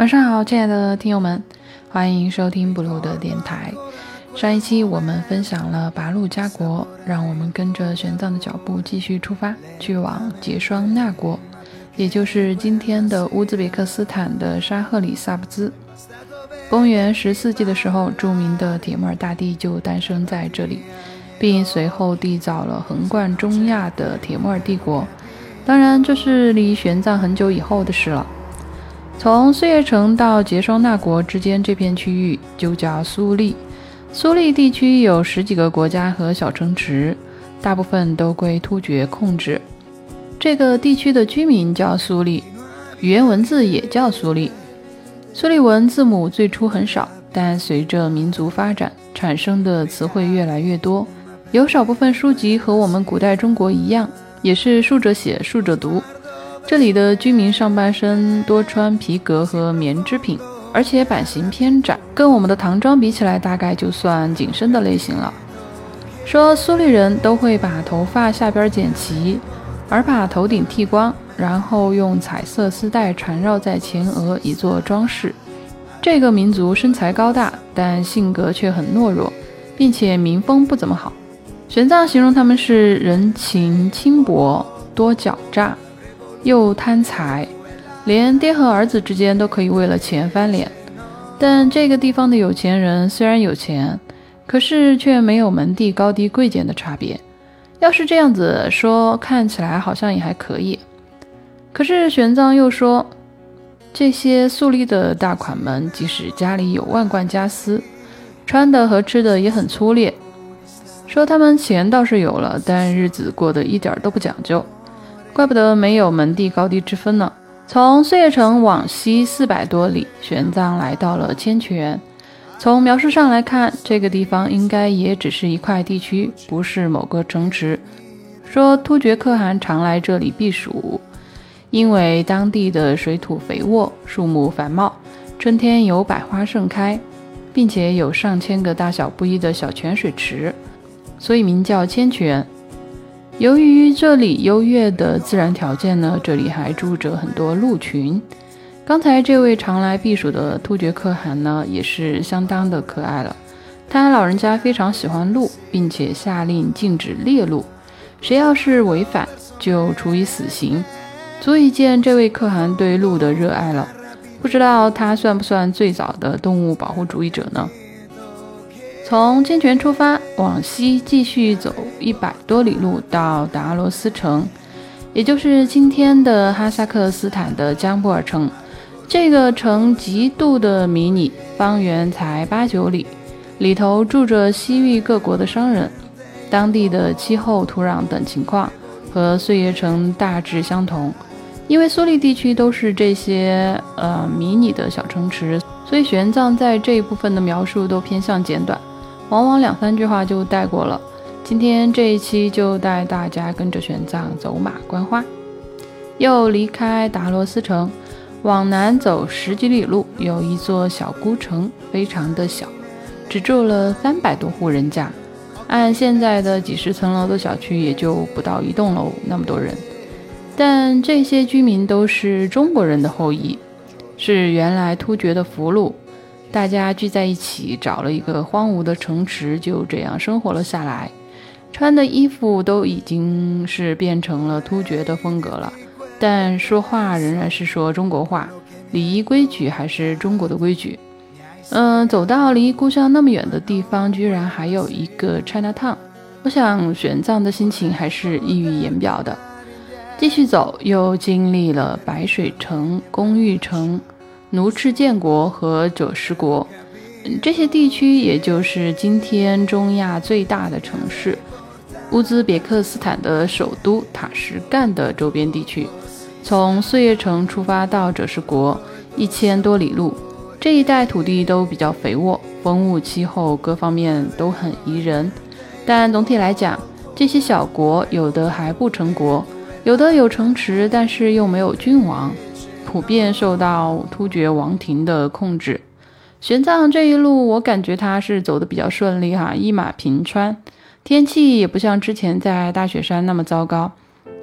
晚上好，亲爱的听友们，欢迎收听 Blue 的电台。上一期我们分享了拔路家国，让我们跟着玄奘的脚步继续出发，去往结霜那国，也就是今天的乌兹别克斯坦的沙赫里萨布兹。公元十四纪的时候，著名的铁木儿大帝就诞生在这里，并随后缔造了横贯中亚的铁木儿帝国。当然，这是离玄奘很久以后的事了。从碎叶城到结霜那国之间这片区域就叫苏利。苏利地区有十几个国家和小城池，大部分都归突厥控制。这个地区的居民叫苏利，语言文字也叫苏利。苏利文字母最初很少，但随着民族发展，产生的词汇越来越多。有少部分书籍和我们古代中国一样，也是竖着写，竖着读。这里的居民上半身多穿皮革和棉织品，而且版型偏窄，跟我们的唐装比起来，大概就算紧身的类型了。说苏利人都会把头发下边剪齐，而把头顶剃光，然后用彩色丝带缠绕在前额以作装饰。这个民族身材高大，但性格却很懦弱，并且民风不怎么好。玄奘形容他们是人情轻薄，多狡诈。又贪财，连爹和儿子之间都可以为了钱翻脸。但这个地方的有钱人虽然有钱，可是却没有门第高低贵贱的差别。要是这样子说，看起来好像也还可以。可是玄奘又说，这些素丽的大款们，即使家里有万贯家私，穿的和吃的也很粗劣。说他们钱倒是有了，但日子过得一点都不讲究。怪不得没有门第高低之分呢。从碎叶城往西四百多里，玄奘来到了千泉。从描述上来看，这个地方应该也只是一块地区，不是某个城池。说突厥可汗常来这里避暑，因为当地的水土肥沃，树木繁茂，春天有百花盛开，并且有上千个大小不一的小泉水池，所以名叫千泉。由于这里优越的自然条件呢，这里还住着很多鹿群。刚才这位常来避暑的突厥可汗呢，也是相当的可爱了。他老人家非常喜欢鹿，并且下令禁止猎鹿，谁要是违反就处以死刑，足以见这位可汗对鹿的热爱了。不知道他算不算最早的动物保护主义者呢？从清泉出发，往西继续走一百多里路，到达罗斯城，也就是今天的哈萨克斯坦的江布尔城。这个城极度的迷你，方圆才八九里，里头住着西域各国的商人。当地的气候、土壤等情况和碎叶城大致相同。因为苏利地区都是这些呃迷你的小城池，所以玄奘在这一部分的描述都偏向简短。往往两三句话就带过了。今天这一期就带大家跟着玄奘走马观花，又离开达罗斯城，往南走十几里路，有一座小孤城，非常的小，只住了三百多户人家。按现在的几十层楼的小区，也就不到一栋楼那么多人。但这些居民都是中国人的后裔，是原来突厥的俘虏。大家聚在一起，找了一个荒芜的城池，就这样生活了下来。穿的衣服都已经是变成了突厥的风格了，但说话仍然是说中国话，礼仪规矩还是中国的规矩。嗯，走到离故乡那么远的地方，居然还有一个 China Town，我想玄奘的心情还是溢于言表的。继续走，又经历了白水城、公寓城。奴赤建国和者什国，这些地区也就是今天中亚最大的城市乌兹别克斯坦的首都塔什干的周边地区。从碎叶城出发到者什国一千多里路，这一带土地都比较肥沃，风物、气候各方面都很宜人。但总体来讲，这些小国有的还不成国，有的有城池，但是又没有君王。普遍受到突厥王庭的控制。玄奘这一路，我感觉他是走的比较顺利哈，一马平川，天气也不像之前在大雪山那么糟糕，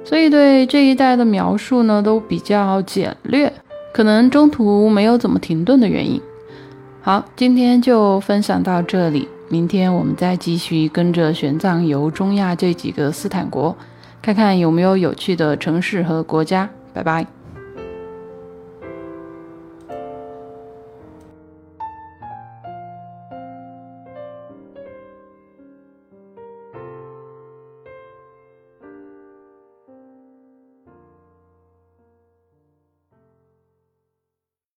所以对这一带的描述呢都比较简略。可能中途没有怎么停顿的原因。好，今天就分享到这里，明天我们再继续跟着玄奘游中亚这几个斯坦国，看看有没有有趣的城市和国家。拜拜。